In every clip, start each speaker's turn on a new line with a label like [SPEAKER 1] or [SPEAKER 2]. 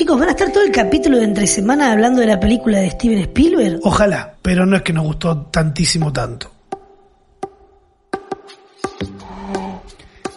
[SPEAKER 1] Chicos, ¿van a estar todo el capítulo de entre semana hablando de la película de Steven Spielberg?
[SPEAKER 2] Ojalá, pero no es que nos gustó tantísimo tanto.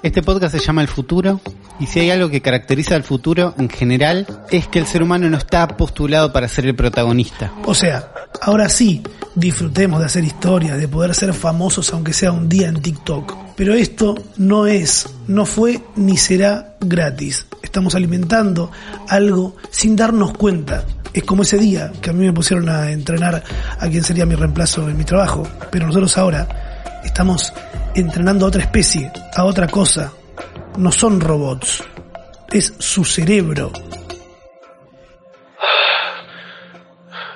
[SPEAKER 3] Este podcast se llama El Futuro y si hay algo que caracteriza al futuro en general es que el ser humano no está postulado para ser el protagonista.
[SPEAKER 2] O sea, ahora sí, disfrutemos de hacer historias, de poder ser famosos aunque sea un día en TikTok. Pero esto no es, no fue ni será gratis. Estamos alimentando algo sin darnos cuenta. Es como ese día que a mí me pusieron a entrenar a quien sería mi reemplazo en mi trabajo. Pero nosotros ahora estamos entrenando a otra especie, a otra cosa. No son robots, es su cerebro.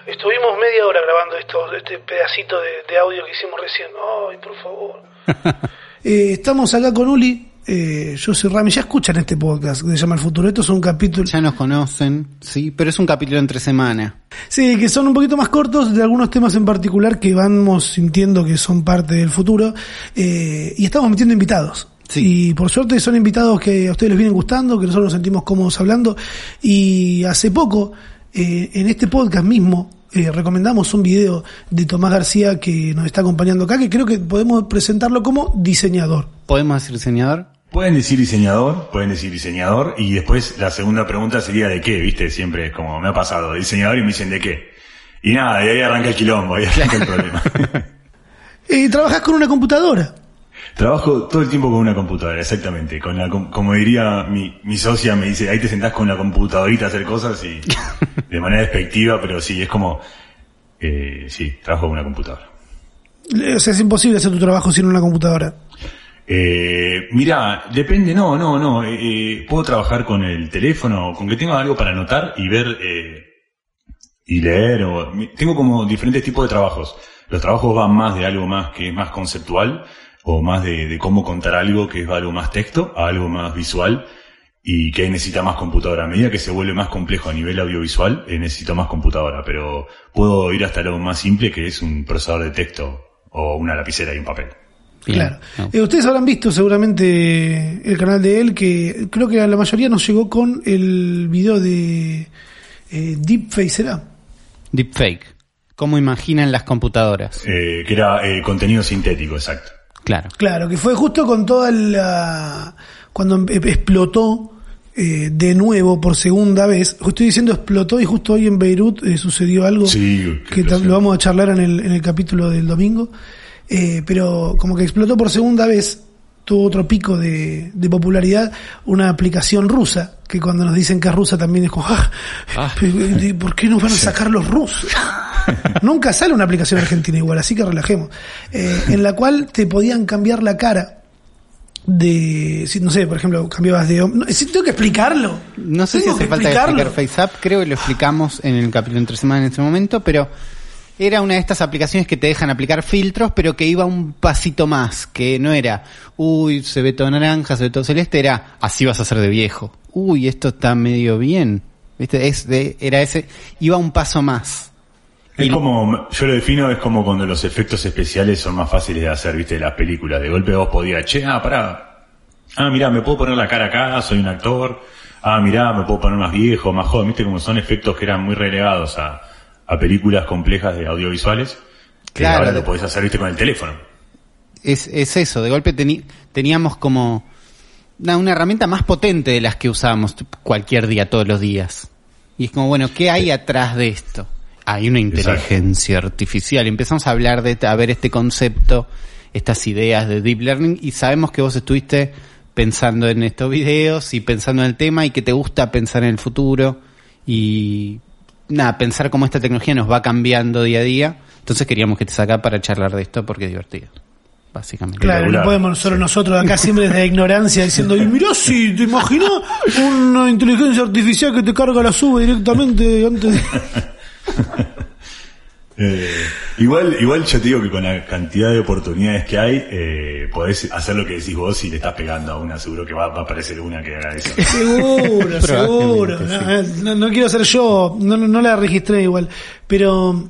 [SPEAKER 2] Estuvimos media hora grabando esto, este pedacito de, de audio que hicimos recién. Ay, por favor. Eh, estamos acá con Uli. Eh, yo soy Rami. Ya escuchan este podcast que se llama El Futuro. Esto es un capítulo.
[SPEAKER 3] Ya nos conocen, sí, pero es un capítulo entre semana.
[SPEAKER 2] Sí, que son un poquito más cortos de algunos temas en particular que vamos sintiendo que son parte del futuro. Eh, y estamos metiendo invitados.
[SPEAKER 3] Sí.
[SPEAKER 2] Y por suerte son invitados que a ustedes les vienen gustando, que nosotros nos sentimos cómodos hablando. Y hace poco, eh, en este podcast mismo, eh, recomendamos un video de Tomás García que nos está acompañando acá, que creo que podemos presentarlo como diseñador.
[SPEAKER 3] ¿Podemos decir diseñador?
[SPEAKER 4] Pueden decir diseñador, pueden decir diseñador, y después la segunda pregunta sería de qué, viste, siempre es como me ha pasado, diseñador y me dicen de qué. Y nada, y ahí arranca el quilombo, ahí arranca el problema.
[SPEAKER 2] Eh, trabajas con una computadora.
[SPEAKER 4] Trabajo todo el tiempo con una computadora, exactamente. Con la, com- como diría mi, mi socia, me dice, ahí te sentás con la computadorita a hacer cosas y de manera despectiva, pero sí, es como, eh, sí, trabajo con una computadora.
[SPEAKER 2] Eh, O sea, es imposible hacer tu trabajo sin una computadora.
[SPEAKER 4] Eh, mira, depende, no, no, no. eh, eh, puedo trabajar con el teléfono, con que tenga algo para anotar y ver eh, y leer. O, tengo como diferentes tipos de trabajos. Los trabajos van más de algo más que es más conceptual o más de, de cómo contar algo que es algo más texto a algo más visual y que ahí necesita más computadora. A medida que se vuelve más complejo a nivel audiovisual, eh, necesito más computadora, pero puedo ir hasta lo más simple que es un procesador de texto o una lapicera y un papel.
[SPEAKER 2] Claro.
[SPEAKER 3] No.
[SPEAKER 2] Eh, ustedes habrán visto seguramente el canal de él, que creo que a la mayoría nos llegó con el video de eh, Deepface, ¿será?
[SPEAKER 3] Deepfake. ¿Cómo imaginan las computadoras?
[SPEAKER 4] Eh, que era eh, contenido sintético, exacto.
[SPEAKER 3] Claro.
[SPEAKER 2] Claro, que fue justo con toda la... cuando em- explotó eh, de nuevo por segunda vez. Estoy diciendo explotó y justo hoy en Beirut eh, sucedió algo
[SPEAKER 4] Sí,
[SPEAKER 2] que lo vamos a charlar en el, en el capítulo del domingo. Eh, pero como que explotó por segunda vez, tuvo otro pico de, de popularidad, una aplicación rusa, que cuando nos dicen que es rusa también es como, "Ah,
[SPEAKER 3] Ah.
[SPEAKER 2] ¿por qué nos van a sacar los rusos? Nunca sale una aplicación argentina igual, así que relajemos. Eh, en la cual te podían cambiar la cara de, si, no sé, por ejemplo, cambiabas de... No, si tengo que explicarlo.
[SPEAKER 3] No sé si hace
[SPEAKER 2] que
[SPEAKER 3] falta
[SPEAKER 2] explicarlo.
[SPEAKER 3] explicar FaceApp, creo que lo explicamos en el capítulo entre semana en ese momento, pero era una de estas aplicaciones que te dejan aplicar filtros, pero que iba un pasito más, que no era, uy, se ve todo naranja, se ve todo celeste, era, así vas a ser de viejo. Uy, esto está medio bien. ¿Viste? Es de, era ese, iba un paso más.
[SPEAKER 4] Es como, yo lo defino, es como cuando los efectos especiales son más fáciles de hacer, viste, de las películas. De golpe vos podías, che, ah, pará. Ah, mirá, me puedo poner la cara acá, soy un actor. Ah, mirá, me puedo poner más viejo, más joven, viste, como son efectos que eran muy relegados a, a películas complejas de audiovisuales. Que
[SPEAKER 3] Claro.
[SPEAKER 4] ahora lo podés hacer, viste, con el teléfono.
[SPEAKER 3] es, es eso, de golpe teníamos como una, una herramienta más potente de las que usábamos cualquier día, todos los días. Y es como, bueno, ¿qué hay atrás de esto? Hay una inteligencia artificial. Empezamos a hablar de, a ver este concepto, estas ideas de deep learning y sabemos que vos estuviste pensando en estos videos y pensando en el tema y que te gusta pensar en el futuro y nada, pensar cómo esta tecnología nos va cambiando día a día. Entonces queríamos que te saca para charlar de esto porque es divertido. Básicamente.
[SPEAKER 2] Claro, no
[SPEAKER 4] Espectacular.
[SPEAKER 2] podemos solo nosotros acá siempre desde la ignorancia diciendo, y mirá si te imaginas una inteligencia artificial que te carga la sube directamente antes de...
[SPEAKER 4] Eh, igual, igual yo te digo que con la cantidad de oportunidades que hay, eh, podés hacer lo que decís vos y le estás pegando a una, seguro que va, va a aparecer una que haga eso.
[SPEAKER 2] Seguro, seguro.
[SPEAKER 3] Probablemente,
[SPEAKER 2] No, no quiero ser yo, no, no, no la registré igual, pero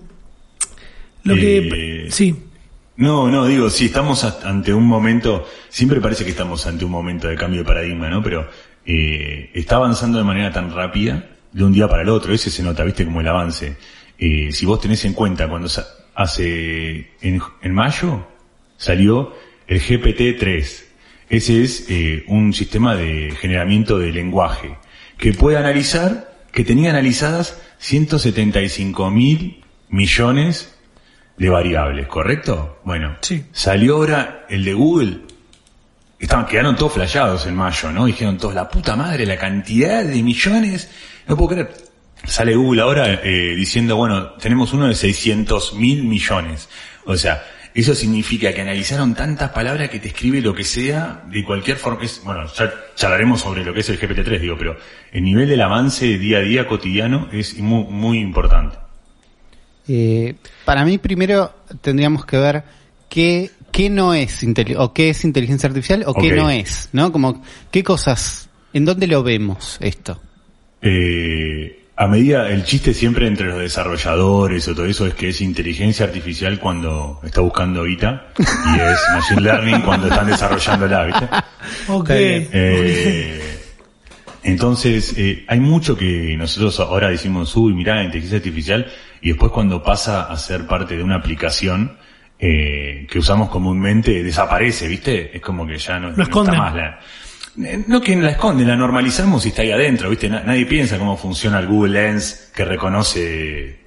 [SPEAKER 2] lo que...
[SPEAKER 4] Eh,
[SPEAKER 2] Sí,
[SPEAKER 4] No, no, digo, sí, estamos ante un momento, siempre parece que estamos ante un momento de cambio de paradigma, ¿no? Pero eh, está avanzando de manera tan rápida de un día para el otro, ese se nota, viste, como el avance. Eh, si vos tenés en cuenta cuando hace, en, en mayo, salió el GPT-3. Ese es eh, un sistema de generamiento de lenguaje que puede analizar, que tenía analizadas 175 mil millones de variables, ¿correcto? Bueno,
[SPEAKER 2] Sí.
[SPEAKER 4] salió ahora el de Google. Estaban, quedaron todos flasheados en mayo, ¿no? Dijeron todos, la puta madre, la cantidad de millones, no puedo creer. Sale Google ahora eh, diciendo, bueno, tenemos uno de 600 mil millones. O sea, eso significa que analizaron tantas palabras que te escribe lo que sea, de cualquier forma. Es, bueno, ya charlaremos sobre lo que es el GPT-3, digo, pero el nivel del avance día a día cotidiano es muy, muy importante.
[SPEAKER 3] Eh, para mí primero tendríamos que ver qué, qué no es o qué es inteligencia artificial o qué no es, ¿no? Como qué cosas, en dónde lo vemos esto.
[SPEAKER 4] Eh, a medida, el chiste siempre entre los desarrolladores o todo eso es que es inteligencia artificial cuando está buscando guita y es machine learning cuando están desarrollándola, ¿viste?
[SPEAKER 2] Ok.
[SPEAKER 4] Eh, entonces, eh, hay mucho que nosotros ahora decimos, uy, mirá, inteligencia artificial, y después cuando pasa a ser parte de una aplicación eh, que usamos comúnmente, desaparece, ¿viste? Es como que ya no, no está más la... eh, No que la esconden, la normalizamos y está ahí adentro, ¿viste? Na- nadie piensa cómo funciona el Google Lens que reconoce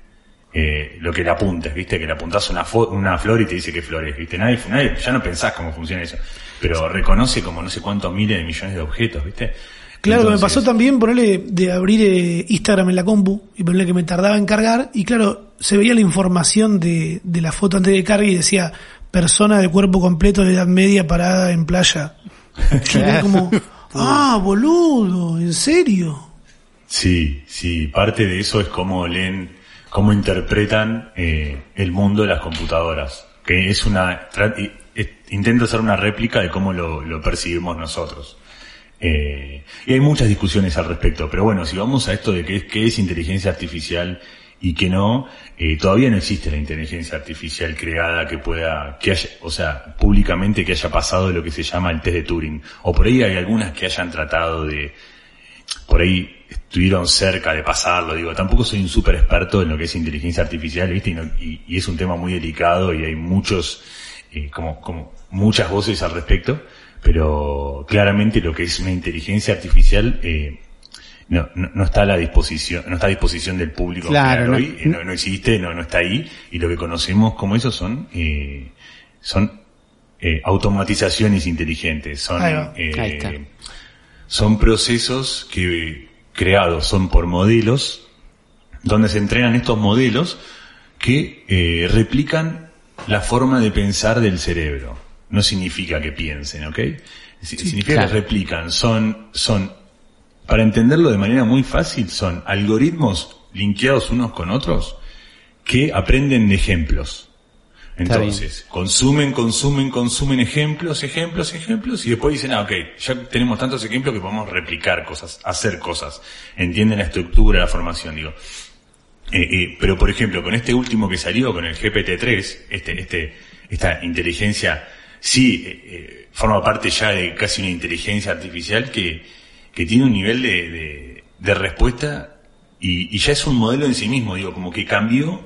[SPEAKER 4] eh, lo que le apuntes, ¿viste? Que le apuntás una, una flor y te dice qué flor es, ¿viste? Nadie, nadie, ya no pensás cómo funciona eso. Pero reconoce como no sé cuántos miles de millones de objetos, ¿viste?
[SPEAKER 2] Claro, me
[SPEAKER 4] Entonces,
[SPEAKER 2] pasó también ponerle de abrir eh, Instagram en la compu y ponerle que me tardaba en cargar y claro, se veía la información de, de la foto antes de carga y decía persona de cuerpo completo de edad media parada en playa. Y era como, ah, boludo, ¿en serio?
[SPEAKER 4] Sí, sí, parte de eso es cómo leen, cómo interpretan eh, el mundo de las computadoras, que es una, intento hacer una réplica de cómo lo, lo percibimos nosotros. Eh, y hay muchas discusiones al respecto, pero bueno, si vamos a esto de qué es, qué es inteligencia artificial y qué no, eh, todavía no existe la inteligencia artificial creada que pueda, que haya, o sea, públicamente que haya pasado lo que se llama el test de Turing. O por ahí hay algunas que hayan tratado de, por ahí estuvieron cerca de pasarlo, digo, tampoco soy un súper experto en lo que es inteligencia artificial, ¿viste? Y, no- y es un tema muy delicado y hay muchos, eh, como, como muchas voces al respecto, pero claramente lo que es una inteligencia artificial, eh, no, no, no está a la disposición, no está a disposición del público
[SPEAKER 3] Claro, no-
[SPEAKER 4] hoy, no, no existe, no, no está ahí, y lo que conocemos como eso son, eh, son eh, automatizaciones inteligentes, son eh, son procesos que creados son por modelos, donde se entrenan estos modelos que eh, replican la forma de pensar del cerebro. No significa que piensen, ¿ok? Si- significa
[SPEAKER 3] claro.
[SPEAKER 4] que replican, son, son, para entenderlo de manera muy fácil, son algoritmos linkeados unos con otros que aprenden de ejemplos. Entonces, consumen, consumen, consumen ejemplos, ejemplos, ejemplos, y después dicen, ah, ok, ya tenemos tantos ejemplos que podemos replicar cosas, hacer cosas. Entienden la estructura, la formación, digo. Eh, eh, pero por ejemplo, con este último que salió, con el GPT-3, este, este, esta inteligencia, sí, eh, forma parte ya de casi una inteligencia artificial que, que tiene un nivel de, de, respuesta y, ya es un modelo en sí mismo, digo, como que cambió,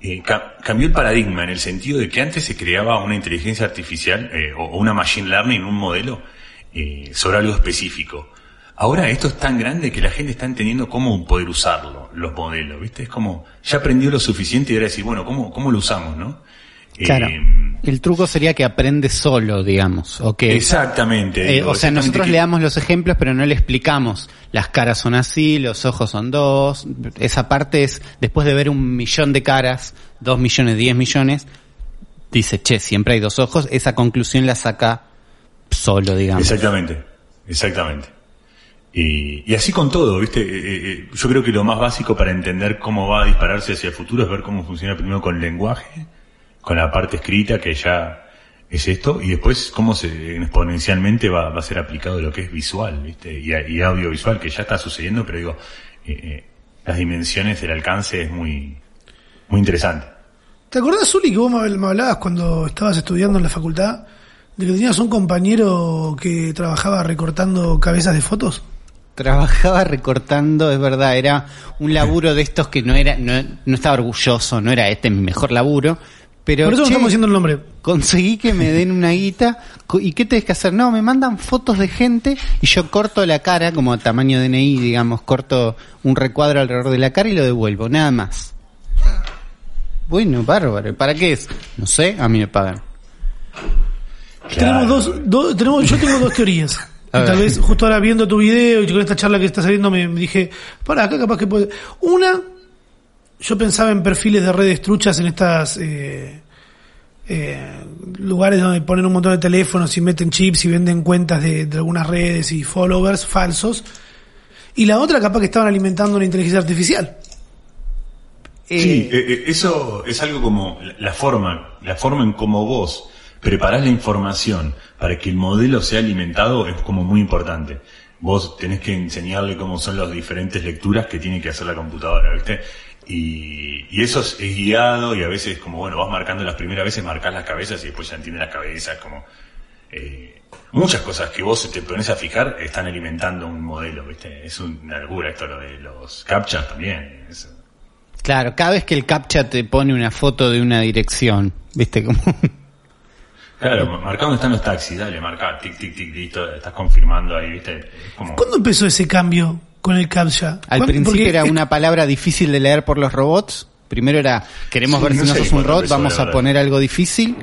[SPEAKER 4] eh, ca- cambió el paradigma en el sentido de que antes se creaba una inteligencia artificial eh, o, o una machine learning, un modelo eh, sobre algo específico. Ahora esto es tan grande que la gente está entendiendo cómo poder usarlo, los modelos, ¿viste? Es como, ya aprendió lo suficiente y ahora decir, bueno, ¿cómo, cómo lo usamos, no?
[SPEAKER 3] Claro.
[SPEAKER 4] Eh,
[SPEAKER 3] El truco sería que aprende solo, digamos, o que
[SPEAKER 4] exactamente.
[SPEAKER 3] Eh,
[SPEAKER 4] digo,
[SPEAKER 3] o sea,
[SPEAKER 4] exactamente
[SPEAKER 3] nosotros
[SPEAKER 4] que-
[SPEAKER 3] le damos los ejemplos, pero no le explicamos. Las caras son así, los ojos son dos. Esa parte es, después de ver un millón de caras, dos millones, diez millones, dice, che, siempre hay dos ojos. Esa conclusión la saca solo, digamos.
[SPEAKER 4] Exactamente, exactamente. Y, y así con todo, ¿viste? Eh, eh, eh, yo creo que lo más básico para entender cómo va a dispararse hacia el futuro es ver cómo funciona primero con lenguaje, con la parte escrita que ya es esto, y después cómo se exponencialmente va, va a ser aplicado lo que es visual, ¿viste? Y, y audiovisual, que ya está sucediendo, pero digo, eh, eh, las dimensiones del alcance es muy, muy interesante.
[SPEAKER 2] ¿Te acordás, Zuli, que vos me me hablabas cuando estabas estudiando en la facultad de que tenías un compañero que trabajaba recortando cabezas de fotos?
[SPEAKER 3] trabajaba recortando, es verdad, era un laburo de estos que no era, no, no estaba orgulloso, no era este mi mejor laburo, pero
[SPEAKER 2] Por eso no
[SPEAKER 3] che,
[SPEAKER 2] estamos diciendo el nombre.
[SPEAKER 3] conseguí que me den una guita, ¿y qué tenés que hacer? No, me mandan fotos de gente y yo corto la cara, como tamaño DNI, digamos, corto un recuadro alrededor de la cara y lo devuelvo, nada más. Bueno, bárbaro, ¿para qué es? No sé, a mí me pagan.
[SPEAKER 2] Tenemos dos, dos- tenemos, yo tengo dos teorías.
[SPEAKER 3] A
[SPEAKER 2] Y tal vez justo ahora viendo tu video y con esta charla que está saliendo me, me dije, para acá capaz que puede. Una, yo pensaba en perfiles de redes truchas en estas eh, eh, lugares donde ponen un montón de teléfonos y meten chips y venden cuentas de, de algunas redes y followers falsos. Y la otra capaz que estaban alimentando una inteligencia artificial.
[SPEAKER 4] Sí, eh, eh, eso es algo como la- la forma, la forma en cómo vos preparás la información para que el modelo sea alimentado es como muy importante. Vos tenés que enseñarle cómo son las diferentes lecturas que tiene que hacer la computadora, ¿viste? Y, y eso es, es guiado y a veces como, bueno, vas marcando las primeras veces, marcas las cabezas y después ya entiende las cabezas, como... eh, muchas cosas que vos te pones a fijar están alimentando un modelo, ¿viste? Es una locura esto lo de los captchas también. es-
[SPEAKER 3] Claro, cada vez que el captcha te pone una foto de una dirección, ¿viste? Como...
[SPEAKER 4] Claro, marcá dónde están los taxis, dale, marcá, tic, tic, tic, listo, estás confirmando ahí, viste, como...
[SPEAKER 2] ¿Cuándo empezó ese cambio con el CAPTCHA?
[SPEAKER 3] Al principio era
[SPEAKER 2] es-
[SPEAKER 3] una palabra difícil de leer por los robots. Primero era, queremos
[SPEAKER 4] Sí,
[SPEAKER 3] ver
[SPEAKER 4] no
[SPEAKER 3] si no sos un robot, vamos a poner algo difícil.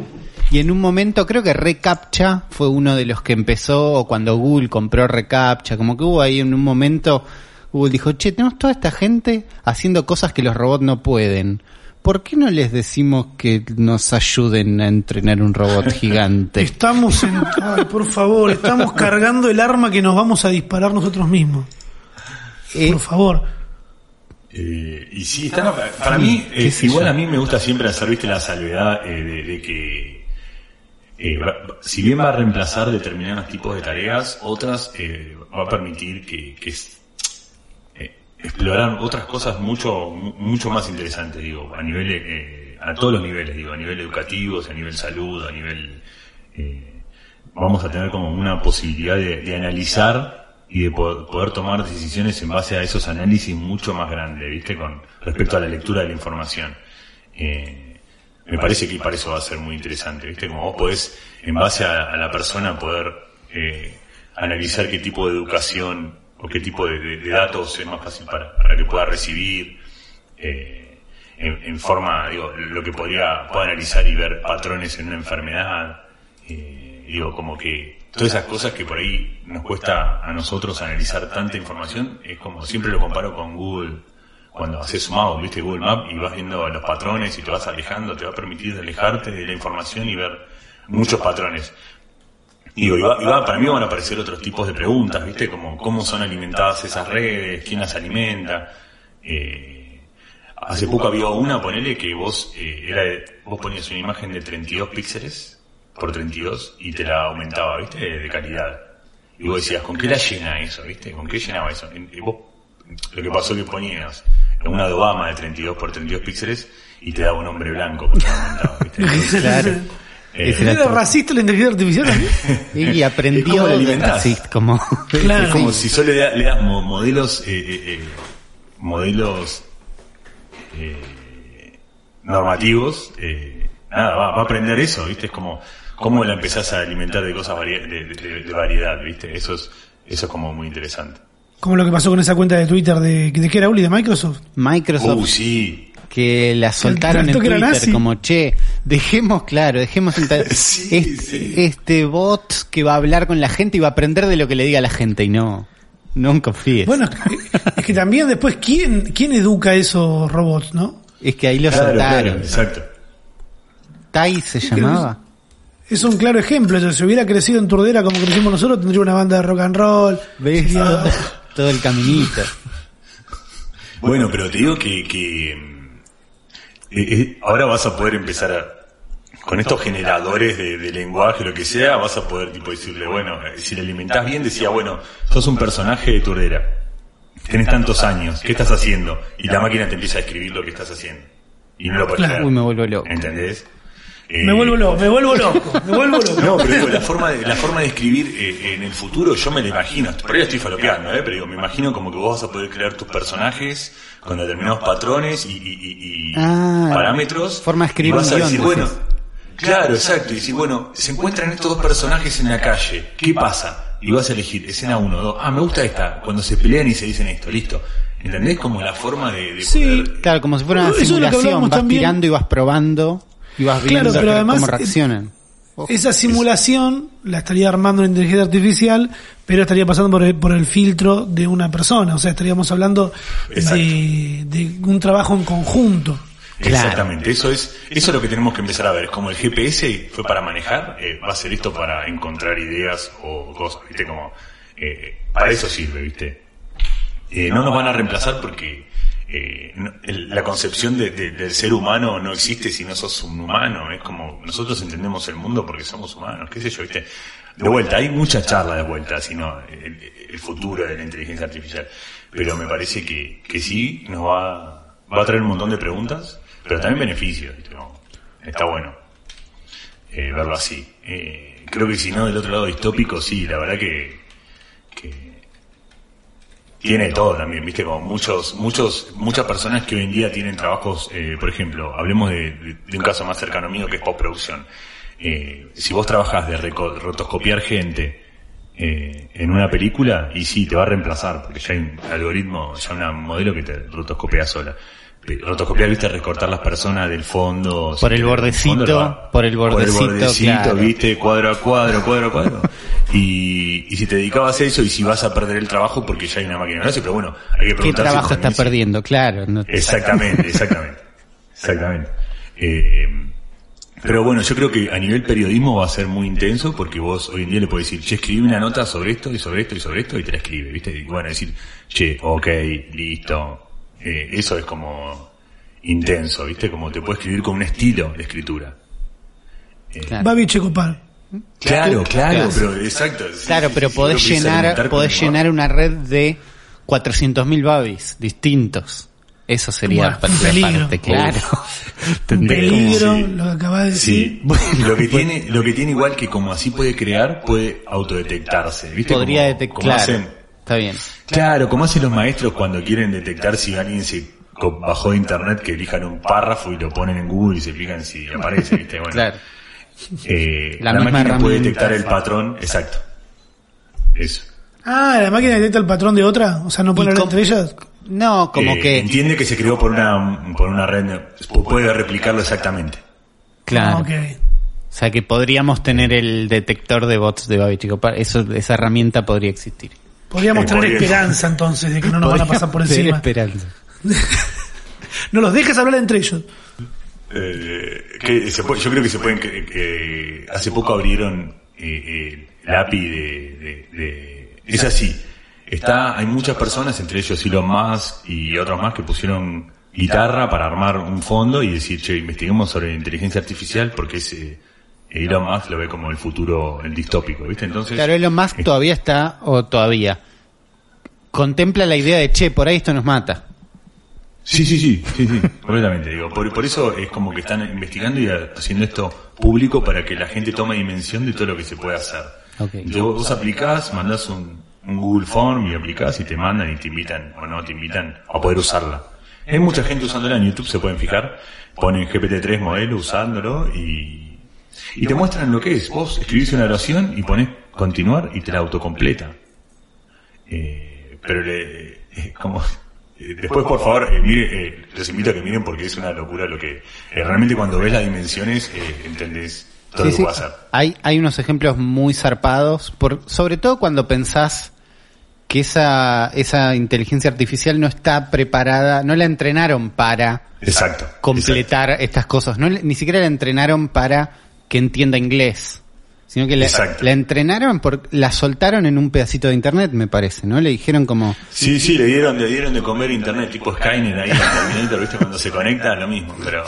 [SPEAKER 3] Y en un momento creo que Recaptcha fue uno de los que empezó, o cuando Google compró Recaptcha, como que hubo ahí en un momento, Google dijo, che, tenemos toda esta gente haciendo cosas que los robots no pueden. ¿Por qué no les decimos que nos ayuden a entrenar un robot gigante?
[SPEAKER 2] Estamos en... Ay, por favor, estamos cargando el arma que nos vamos a disparar nosotros mismos.
[SPEAKER 3] Eh,
[SPEAKER 2] Por favor.
[SPEAKER 4] Eh, y sí, está, para mí, eh, igual
[SPEAKER 3] yo.
[SPEAKER 4] a mí me gusta siempre hacer, viste, la salvedad eh, de, de que, eh, si bien va a reemplazar determinados tipos de tareas, otras eh, va a permitir que, que eh, explorar otras cosas mucho mu- mucho más interesantes, digo, a nivel, eh, a todos los niveles, digo, a nivel educativo, a nivel salud, a nivel, eh, vamos a tener como una posibilidad de, de analizar y de po- poder tomar decisiones en base a esos análisis mucho más grandes, ¿viste? Con respecto a la lectura de la información. Eh, me parece que para eso va a ser muy interesante, ¿viste? Como vos podés, en base a, la persona, poder eh, analizar qué tipo de educación o qué tipo de datos es más fácil para, para que pueda recibir, eh, en, en forma, digo, lo que podría, pueda analizar y ver patrones en una enfermedad, eh, digo, como que todas esas cosas que por ahí nos cuesta a nosotros analizar tanta información, es como siempre lo comparo con Google, cuando haces mouse, viste Google Map y vas viendo los patrones y te vas alejando, te va a permitir alejarte de la información y ver muchos patrones. Y va- y va- para mí van a aparecer otros tipos de preguntas, ¿viste? Como cómo son alimentadas esas redes, quién las alimenta. Eh, hace poco había una, ponele, que vos, eh, era vos ponías una imagen de 32 píxeles por 32 y te la aumentaba, ¿viste? De, de calidad. Y vos decías, ¿con qué la llena eso, viste? ¿Con qué llenaba eso? Y vos, lo que pasó que ponías una de Obama de 32 por 32 píxeles y te daba un hombre blanco porque la aumentaba, ¿viste? Entonces,
[SPEAKER 3] Claro.
[SPEAKER 4] eh,
[SPEAKER 3] era
[SPEAKER 2] ¿Era
[SPEAKER 3] todo.
[SPEAKER 2] racista la inteligencia artificial también?
[SPEAKER 3] Y aprendió
[SPEAKER 4] ¿Cómo la
[SPEAKER 3] de
[SPEAKER 4] alimentás?
[SPEAKER 3] sí, como
[SPEAKER 2] Claro.
[SPEAKER 4] Es como si solo le, da- le das mo- modelos, eh, eh, eh, modelos eh, normativos, eh, nada, va, va a aprender eso, ¿viste? Es como, cómo la empezás a alimentar de cosas de, de- de variedad, ¿viste? Eso es, eso es como muy interesante.
[SPEAKER 2] Como lo que pasó con esa cuenta de Twitter de, ¿de qué era Uli? ¿De Microsoft?
[SPEAKER 3] Microsoft
[SPEAKER 4] Uh, sí.
[SPEAKER 3] que la soltaron en
[SPEAKER 2] que
[SPEAKER 3] Twitter
[SPEAKER 2] nazi.
[SPEAKER 3] como che dejemos claro dejemos
[SPEAKER 4] Sí,
[SPEAKER 3] este,
[SPEAKER 4] sí.
[SPEAKER 3] este bot que va a hablar con la gente y va a aprender de lo que le diga la gente y no no confíes
[SPEAKER 2] Bueno, es que, que también después, ¿quién, ¿quién educa a esos robots, no?
[SPEAKER 3] es que ahí lo
[SPEAKER 4] Claro,
[SPEAKER 3] soltaron
[SPEAKER 4] claro, exacto.
[SPEAKER 3] Tai se
[SPEAKER 2] que
[SPEAKER 3] llamaba
[SPEAKER 2] Es un claro ejemplo. Si hubiera crecido en Turdera como crecimos nosotros, tendría una banda de rock and roll.
[SPEAKER 3] ¿Ves?
[SPEAKER 2] Sería-
[SPEAKER 3] todo, todo el caminito
[SPEAKER 4] Bueno, pero te digo que, que eh, eh, ahora vas a poder empezar a, con estos generadores de, de lenguaje, lo que sea, vas a poder tipo decirle, bueno, eh, si le alimentás bien, decía, bueno, sos un personaje de Turdera, tenés tantos años, ¿qué estás haciendo? Y la máquina te empieza a escribir lo que estás haciendo. Y no lo puedes.
[SPEAKER 3] Uy, me vuelvo loco.
[SPEAKER 4] ¿Entendés? Eh,
[SPEAKER 2] Me vuelvo loco, me vuelvo loco, me vuelvo loco.
[SPEAKER 4] No, pero digo, la forma de, la forma de escribir eh, en el futuro, yo me la imagino, por ahí estoy falopeando, ¿eh? pero digo, me imagino como que vos vas a poder crear tus personajes con determinados patrones y, y- y- y
[SPEAKER 3] Ah,
[SPEAKER 4] parámetros.
[SPEAKER 3] forma de escribir
[SPEAKER 4] vas
[SPEAKER 3] un
[SPEAKER 4] a decir, bueno, claro, exacto, y decir, bueno, se encuentran estos dos personajes en la calle, ¿qué pasa? Y vas a elegir escena 1, 2, ah, me gusta esta, cuando se pelean y se dicen esto, listo. ¿Entendés? Como la forma de, de
[SPEAKER 2] Sí.
[SPEAKER 4] poder-
[SPEAKER 3] Claro, como si fuera una
[SPEAKER 2] Eso es lo que
[SPEAKER 3] simulación, vas
[SPEAKER 2] también.
[SPEAKER 3] tirando y vas probando y vas
[SPEAKER 2] Claro, pero además,
[SPEAKER 3] cómo reaccionan.
[SPEAKER 2] Esa simulación la estaría armando una inteligencia artificial, pero estaría pasando por el, por el filtro de una persona. O sea, estaríamos hablando de, de un trabajo en conjunto.
[SPEAKER 3] Claro.
[SPEAKER 4] Exactamente, eso es, eso es lo que tenemos que empezar a ver. Es como el GPS fue para manejar, eh, va a ser esto para encontrar ideas o cosas, viste, como, eh, para eso sirve, viste. Eh, no nos van a reemplazar porque eh, la concepción de- de- del ser humano no existe si no sos un humano. Es como nosotros entendemos el mundo porque somos humanos, qué sé yo, viste. De vuelta, hay mucha charla de vuelta, sino el, el futuro de la inteligencia artificial. Pero me parece que, que sí nos va, va a traer un montón de preguntas, pero también beneficios, está bueno eh, verlo así. Eh, creo que si no, del otro lado distópico, sí, la verdad que, que tiene todo también, viste, como muchos, muchos, muchas personas que hoy en día tienen trabajos, eh, por ejemplo, hablemos de, de- un caso más cercano mío que es postproducción. Eh, si vos trabajas de rotoscopiar gente eh, en una película, y sí, te va a reemplazar, porque ya hay un algoritmo, ya una modelo que te rotoscopia sola. Pe- Rotoscopiar, viste, recortar las personas del fondo.
[SPEAKER 3] Por el bordecito,
[SPEAKER 4] fondo lo va-
[SPEAKER 3] por el bordecito, claro.
[SPEAKER 4] viste, cuadro a cuadro, cuadro a cuadro. Y, y si te dedicabas a eso, y si vas a perder el trabajo porque ya hay una máquina que lo hace, pero bueno, hay que
[SPEAKER 3] ¿Qué
[SPEAKER 4] preguntarse
[SPEAKER 3] trabajo
[SPEAKER 4] también
[SPEAKER 3] está
[SPEAKER 4] si-
[SPEAKER 3] perdiendo? Claro. no-
[SPEAKER 4] Exactamente, exactamente. Exactamente. Eh, pero bueno, yo creo que a nivel periodismo va a ser muy intenso porque vos hoy en día le podés decir, che, escribí una nota sobre esto y sobre esto y sobre esto y te la escribe, ¿viste? Y bueno, decir, che, ok, listo. Eh, eso es como intenso, ¿viste? Como te puede escribir con un estilo de escritura.
[SPEAKER 3] claro.
[SPEAKER 2] Babi Checopar.
[SPEAKER 4] Claro, claro,
[SPEAKER 3] Claro.
[SPEAKER 4] pero exacto. sí,
[SPEAKER 3] Claro,
[SPEAKER 4] sí,
[SPEAKER 3] pero
[SPEAKER 4] sí,
[SPEAKER 3] podés llenar, podés llenar una red de 400.000 babis distintos. Eso sería
[SPEAKER 2] Bueno,
[SPEAKER 3] parte
[SPEAKER 2] un peligro.
[SPEAKER 3] aparte, claro.
[SPEAKER 2] Un peligro,
[SPEAKER 4] sí.
[SPEAKER 2] lo que acabas de decir.
[SPEAKER 4] Sí, lo que tiene, lo que tiene igual que como así puede crear, puede autodetectarse, ¿viste?
[SPEAKER 3] Podría detectar. Está bien.
[SPEAKER 4] claro, como hacen los maestros cuando quieren detectar si alguien se bajó de internet, que elijan un párrafo y lo ponen en Google y se fijan si aparece, ¿viste? Bueno,
[SPEAKER 3] Claro.
[SPEAKER 4] Eh,
[SPEAKER 3] La
[SPEAKER 4] máquina puede detectar el patrón, exacto. Eso.
[SPEAKER 2] Ah, la máquina detecta el patrón de otra, o sea, no puede
[SPEAKER 3] ¿Y
[SPEAKER 2] hablar entre ellas.
[SPEAKER 3] No, como
[SPEAKER 4] Eh,
[SPEAKER 3] que.
[SPEAKER 4] Entiende que se creó por una, por una red, puede replicarlo exactamente.
[SPEAKER 3] Claro.
[SPEAKER 2] Ah.
[SPEAKER 3] O sea que podríamos tener el detector de bots de Babi Chico. Eso, esa herramienta podría existir.
[SPEAKER 2] Podríamos
[SPEAKER 4] Eh,
[SPEAKER 2] tener
[SPEAKER 4] podría-
[SPEAKER 2] esperanza entonces de que no nos van a pasar por encima.
[SPEAKER 3] esperanza.
[SPEAKER 2] No los dejes hablar entre ellos.
[SPEAKER 4] Eh, que se puede- yo creo que se pueden que, que hace poco abrieron eh, el API de, de- de- es así está hay muchas personas entre ellos Elon Musk y otros más que pusieron guitarra para armar un fondo y decir che investiguemos sobre inteligencia artificial porque ese Elon Musk lo ve como el futuro el distópico viste entonces
[SPEAKER 3] Claro, Elon Musk todavía está, o todavía, contempla la idea de, che, por ahí esto nos mata.
[SPEAKER 4] Sí, sí, sí, sí, sí, completamente. Digo, por, por eso es como que están investigando y haciendo esto público para que la gente tome dimensión de todo lo que se puede hacer.
[SPEAKER 3] Ok.
[SPEAKER 4] Entonces vos, vos aplicás, mandás un, un Google Form y aplicás y te mandan y te invitan, o no te invitan a poder usarla. Hay mucha gente usándola en YouTube, se pueden fijar, ponen GPT-3 modelo usándolo y, y te muestran lo que es. Vos escribís una oración y pones continuar y te la autocompleta. Eh, pero le, eh, como, después por favor, eh, mire, eh, los invito a que miren porque es una locura lo que, eh, realmente cuando ves las dimensiones, eh, entendés todo
[SPEAKER 3] Sí,
[SPEAKER 4] lo
[SPEAKER 3] sí.
[SPEAKER 4] que va a hacer.
[SPEAKER 3] Hay, hay unos ejemplos muy zarpados, por, sobre todo cuando pensás que esa, esa inteligencia artificial no está preparada, no la entrenaron para
[SPEAKER 4] Exacto.
[SPEAKER 3] completar estas cosas, no, ni siquiera la entrenaron para que entienda inglés, sino que la, entrenaron, por, la soltaron en un pedacito de internet, me parece, ¿no? Le dijeron como,
[SPEAKER 4] Sí, sí, le dieron, le dieron de comer internet tipo Skynet ahí en Terminator, viste, cuando se conecta, lo mismo, pero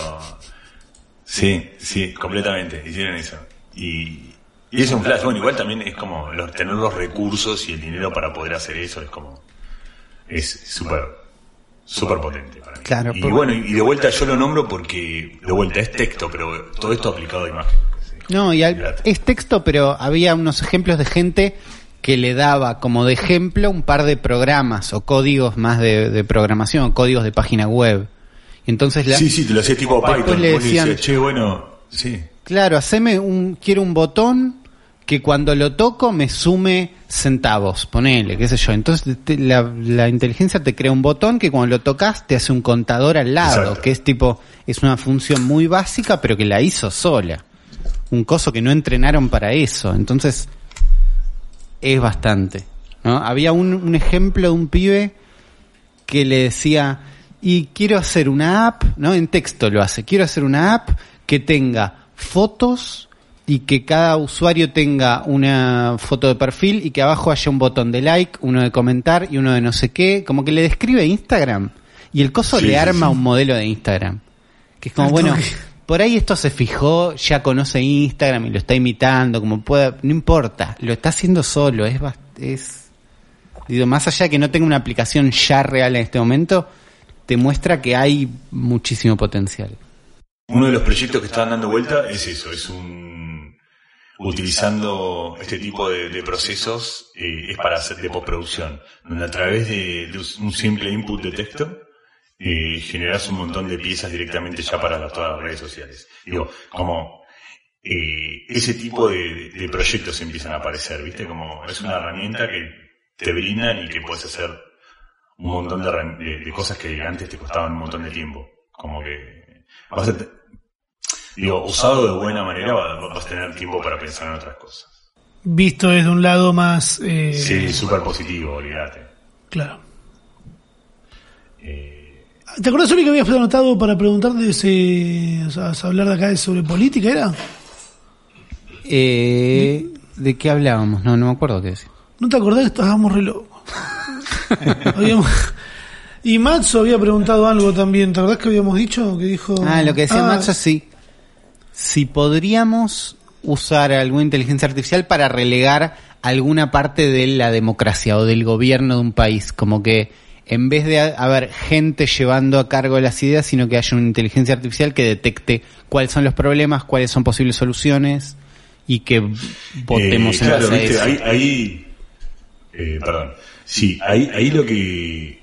[SPEAKER 4] sí, sí, completamente, hicieron eso. Y, y es un flash, bueno, igual también es como los, tener los recursos y el dinero para poder hacer eso, es como, es súper, súper potente para mí.
[SPEAKER 3] Claro,
[SPEAKER 4] y bueno, y de vuelta yo lo nombro porque de vuelta es texto, pero todo esto aplicado a imagen.
[SPEAKER 3] No, y al- es texto, pero había unos ejemplos de gente que le daba como de ejemplo un par de programas o códigos más de, de programación, o códigos de página web. Y entonces, la,
[SPEAKER 4] Sí, sí, te lo hacía tipo Python.
[SPEAKER 3] le
[SPEAKER 4] vos
[SPEAKER 3] decían-
[SPEAKER 4] decías, che, bueno, sí.
[SPEAKER 3] claro, haceme un, quiero un botón que cuando lo toco me sume centavos, ponele, qué sé yo. Entonces te- la, la inteligencia te crea un botón que cuando lo tocas te hace un contador al lado,
[SPEAKER 4] Exacto.
[SPEAKER 3] que es tipo, es una función muy básica, pero que la hizo sola. Un coso que no entrenaron para eso. Entonces, es bastante. ¿no? Había un, un ejemplo de un pibe que le decía, y quiero hacer una app, ¿no? En texto lo hace, quiero hacer una app que tenga fotos y que cada usuario tenga una foto de perfil y que abajo haya un botón de like, uno de comentar y uno de no sé qué, como que le describe Instagram y el coso
[SPEAKER 4] Sí,
[SPEAKER 3] le arma
[SPEAKER 4] sí.
[SPEAKER 3] un modelo de Instagram. Que es como,
[SPEAKER 2] Al
[SPEAKER 3] bueno. Por ahí esto se fijó, ya conoce Instagram y lo está imitando, como pueda, no importa, lo está haciendo solo, es, es, digo, más allá de que no tenga una aplicación ya real en este momento, te muestra que hay muchísimo potencial.
[SPEAKER 4] Uno de los proyectos que están dando vuelta es eso, es un utilizando este tipo de, procesos eh, es para hacer de postproducción, donde a través de un simple input de texto eh, generas un montón de piezas directamente ya para todas las redes sociales. Digo, como eh, ese tipo de, de proyectos empiezan a aparecer, ¿viste? Como es una herramienta que te brindan y que puedes hacer un montón de, herram- de- de cosas que antes te costaban un montón de tiempo. Como que vas a digo, usado de buena manera va- vas a tener tiempo para pensar en otras cosas.
[SPEAKER 2] Visto desde un lado más... eh,
[SPEAKER 4] Sí, súper positivo, olvídate.
[SPEAKER 2] Claro.
[SPEAKER 4] Eh,
[SPEAKER 2] ¿Te acuerdas, Uri, que habías anotado para preguntarte si... O sea, hablar de acá de sobre política, ¿era?
[SPEAKER 3] Eh, ¿De qué hablábamos? No, no me acuerdo qué decir.
[SPEAKER 2] ¿No te acordás estábamos re locos? Habíamos- Y Matzo había preguntado algo también, ¿te acordás que habíamos dicho? Que dijo...
[SPEAKER 3] Ah, lo que decía
[SPEAKER 2] Ah,
[SPEAKER 3] Macho, sí. Si podríamos usar alguna inteligencia artificial para relegar alguna parte de la democracia o del gobierno de un país, como que en vez de ha- haber gente llevando a cargo las ideas, sino que haya una inteligencia artificial que detecte cuáles son los problemas, cuáles son posibles soluciones y que votemos
[SPEAKER 4] Eh,
[SPEAKER 3] en
[SPEAKER 4] claro,
[SPEAKER 3] base a eso.
[SPEAKER 4] ahí, ahí eh, perdón, sí, ahí, ahí lo que,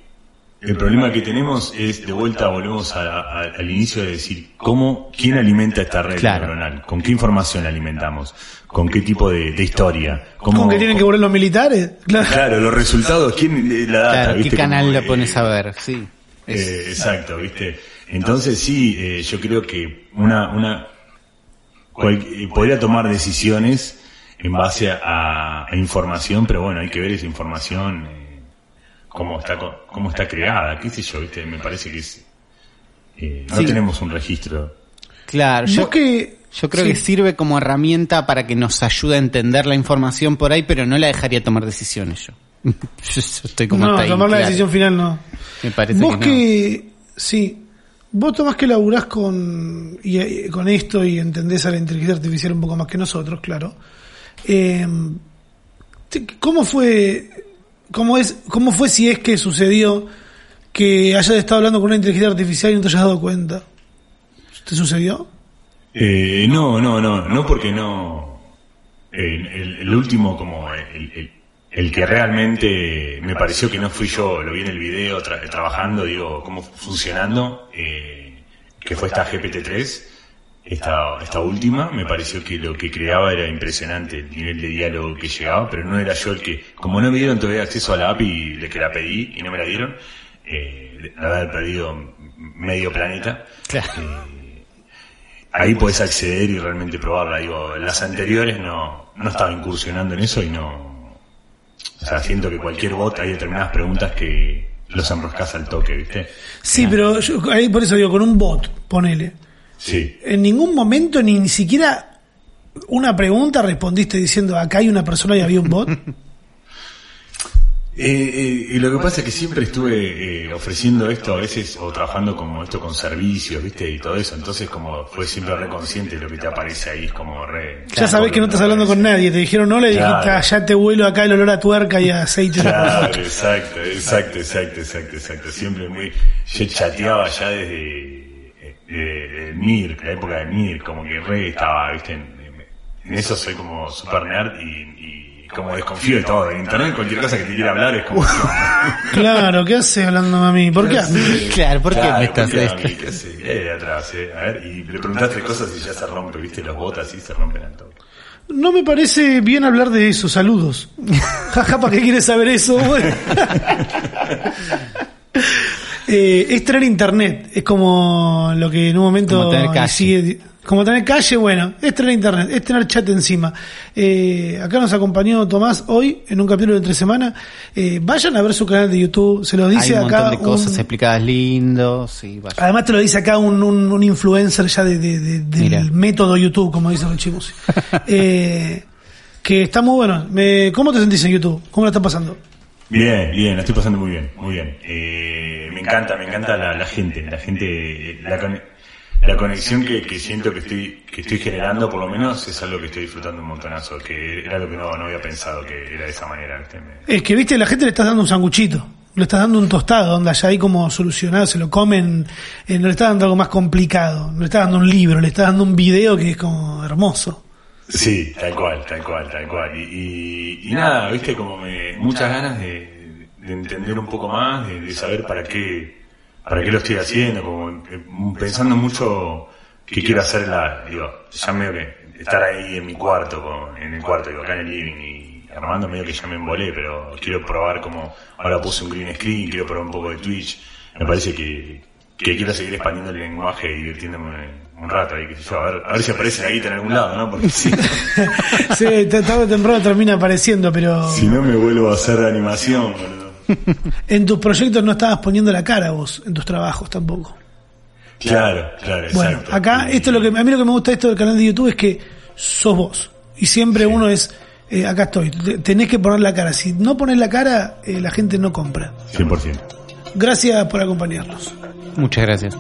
[SPEAKER 4] el problema que tenemos es, de vuelta volvemos a- a- al inicio de decir, ¿cómo, quién alimenta esta red
[SPEAKER 3] Claro.
[SPEAKER 4] neuronal? ¿Con qué información la alimentamos? ¿Con qué tipo de, de historia? ¿Cómo,
[SPEAKER 2] ¿Con que tienen que volver los militares? Claro.
[SPEAKER 4] Claro, los resultados, ¿quién le- la data?
[SPEAKER 3] Claro, ¿qué
[SPEAKER 4] viste?
[SPEAKER 3] canal
[SPEAKER 4] Como,
[SPEAKER 3] lo pones
[SPEAKER 4] eh,
[SPEAKER 3] a ver? Sí. Es-
[SPEAKER 4] eh, exacto, ¿viste? Entonces sí, eh, yo creo que una, una, cual- eh, podría tomar decisiones en base a, a información, pero bueno, hay que ver esa información, eh, cómo está, cómo está creada, qué sé yo, ¿viste? Me parece que es, eh, no
[SPEAKER 3] Sí.
[SPEAKER 4] tenemos un registro.
[SPEAKER 3] Claro, yo,
[SPEAKER 2] que...
[SPEAKER 3] yo creo
[SPEAKER 2] sí.
[SPEAKER 3] que sirve como herramienta para que nos ayude a entender la información por ahí, pero no la dejaría tomar decisiones yo. yo, estoy como
[SPEAKER 2] No,
[SPEAKER 3] hasta ahí,
[SPEAKER 2] tomar la
[SPEAKER 3] claro.
[SPEAKER 2] decisión final no.
[SPEAKER 3] Me parece
[SPEAKER 2] Vos
[SPEAKER 3] que no.
[SPEAKER 2] que... Sí. Vos tomás que laburás con, y, eh, con esto y entendés a la inteligencia artificial un poco más que nosotros, claro. Eh, ¿Cómo fue, cómo es, cómo fue si es que sucedió que hayas estado hablando con una inteligencia artificial y no te hayas dado cuenta? ¿Te sucedió?
[SPEAKER 4] Eh, no, no, no, no porque no. el, último, como el que realmente me pareció que no fui yo, lo vi en el video tra- trabajando, digo, cómo funcionando, eh, que fue esta GPT-3, esta, esta última, me pareció que lo que creaba era impresionante, el nivel de diálogo que llegaba, pero no era yo el que, como no me dieron todavía acceso a la API de que la pedí y no me la dieron, eh, de haber perdido medio planeta.
[SPEAKER 3] Claro.
[SPEAKER 4] eh, ahí podés acceder y realmente probarla. Digo, las anteriores no, no estaba incursionando en eso y no. O sea, siento que cualquier bot hay determinadas preguntas que los enroscas al toque, ¿viste?
[SPEAKER 2] Sí, pero yo, ahí por eso digo, con un bot, ponele.
[SPEAKER 4] Sí.
[SPEAKER 2] En ningún momento ni, ni siquiera una pregunta respondiste diciendo acá hay una persona y había un bot.
[SPEAKER 4] Eh, eh, y lo que pasa es que siempre estuve eh, ofreciendo esto a veces o trabajando como esto con servicios, ¿viste? Y todo eso. Entonces, como fue siempre re consciente de lo que te aparece ahí, es como re.
[SPEAKER 2] Ya sabés que no estás hablando con nadie. Te dijeron no, le dijiste,
[SPEAKER 4] Claro.
[SPEAKER 2] "Ah, ya te vuelo acá el olor a tuerca y a aceite.
[SPEAKER 4] Claro, exacto, exacto, exacto, exacto, exacto. Siempre muy. Yo chateaba ya desde eh, el MIR, la época del MIR, como que re estaba, ¿viste? En, en eso soy como super nerd y, y como desconfío de todo. En internet, cualquier cosa que te quiera hablar es como.
[SPEAKER 2] Claro, ¿qué haces hablando a mí? ¿Por qué?
[SPEAKER 3] Claro, ¿por qué
[SPEAKER 4] Claro,
[SPEAKER 3] me estás
[SPEAKER 4] ¿por qué a
[SPEAKER 3] esto?
[SPEAKER 4] mí? ¿Qué hace? Eh, de atrás, eh. A ver, y le preguntaste cosas y ya se rompe, ¿viste? Los botas y se rompen al toque.
[SPEAKER 2] No me parece bien hablar de eso. Saludos. Jaja, ¿para qué quieres saber eso? Bueno. Eh, es tener internet. Es como lo que en un momento
[SPEAKER 3] Como tener calle.
[SPEAKER 2] sigue- como tener calle, bueno, es tener internet, es tener chat encima. Eh, acá nos acompañó Tomás hoy en un capítulo de entre semana. Eh, vayan a ver su canal de YouTube. Se lo dice
[SPEAKER 3] Hay un
[SPEAKER 2] acá.
[SPEAKER 3] montón de cosas
[SPEAKER 2] un-
[SPEAKER 3] explicadas lindos. Y vaya.
[SPEAKER 2] Además te lo dice acá un, un, un influencer ya de, de- de- del
[SPEAKER 3] Mira.
[SPEAKER 2] método YouTube, como dice Richie Musi. eh, que está muy bueno. Me- ¿Cómo te sentís en YouTube? ¿Cómo la estás pasando?
[SPEAKER 4] Bien, bien, la estoy pasando muy bien, muy bien. Eh, encanta, me encanta la, la gente, la gente, la, con- la conexión que, que siento que estoy, que estoy generando, por lo menos, es algo que estoy disfrutando un montonazo, que era lo que no, no había pensado que era de esa manera,
[SPEAKER 2] Es que, viste, la gente le estás dando un sanguchito. Le estás dando un tostado, donde allá hay como solucionado, se lo comen, eh, no le estás dando algo más complicado, no le estás dando un libro, le estás dando un video que es como hermoso.
[SPEAKER 4] Sí, tal cual, tal cual, tal cual. Y, y, y nada, viste, como me, muchas ganas de, de entender un poco más, de, de saber para qué, para qué lo estoy haciendo, como eh, pensando mucho que quiero hacer la, digo, ya medio que estar ahí en mi cuarto, con- en el cuarto, digo, acá en el living y armando medio que ya me embolé, pero quiero probar como, ahora puse un green screen, quiero probar un poco de Twitch, me parece que, que quiero seguir expandiendo el lenguaje y divirtiéndome un rato ahí, qué sé yo, a ver, a ver si aparece la guita en algún lado, ¿no? Porque
[SPEAKER 2] Sí, t- tarde o temprano termina apareciendo, pero
[SPEAKER 4] si no me vuelvo a hacer animación, boludo.
[SPEAKER 2] en tus proyectos no estabas poniendo la cara vos, en tus trabajos tampoco.
[SPEAKER 4] Claro, claro,
[SPEAKER 2] Bueno,
[SPEAKER 4] exacto.
[SPEAKER 2] acá esto es lo que a mí lo que me gusta de esto del canal de YouTube es que sos vos y siempre uno es eh, acá estoy. Te- Tenés que poner la cara. Si no pones la cara, eh, la gente no compra.
[SPEAKER 4] 100%.
[SPEAKER 2] Gracias por acompañarnos.
[SPEAKER 3] Muchas gracias.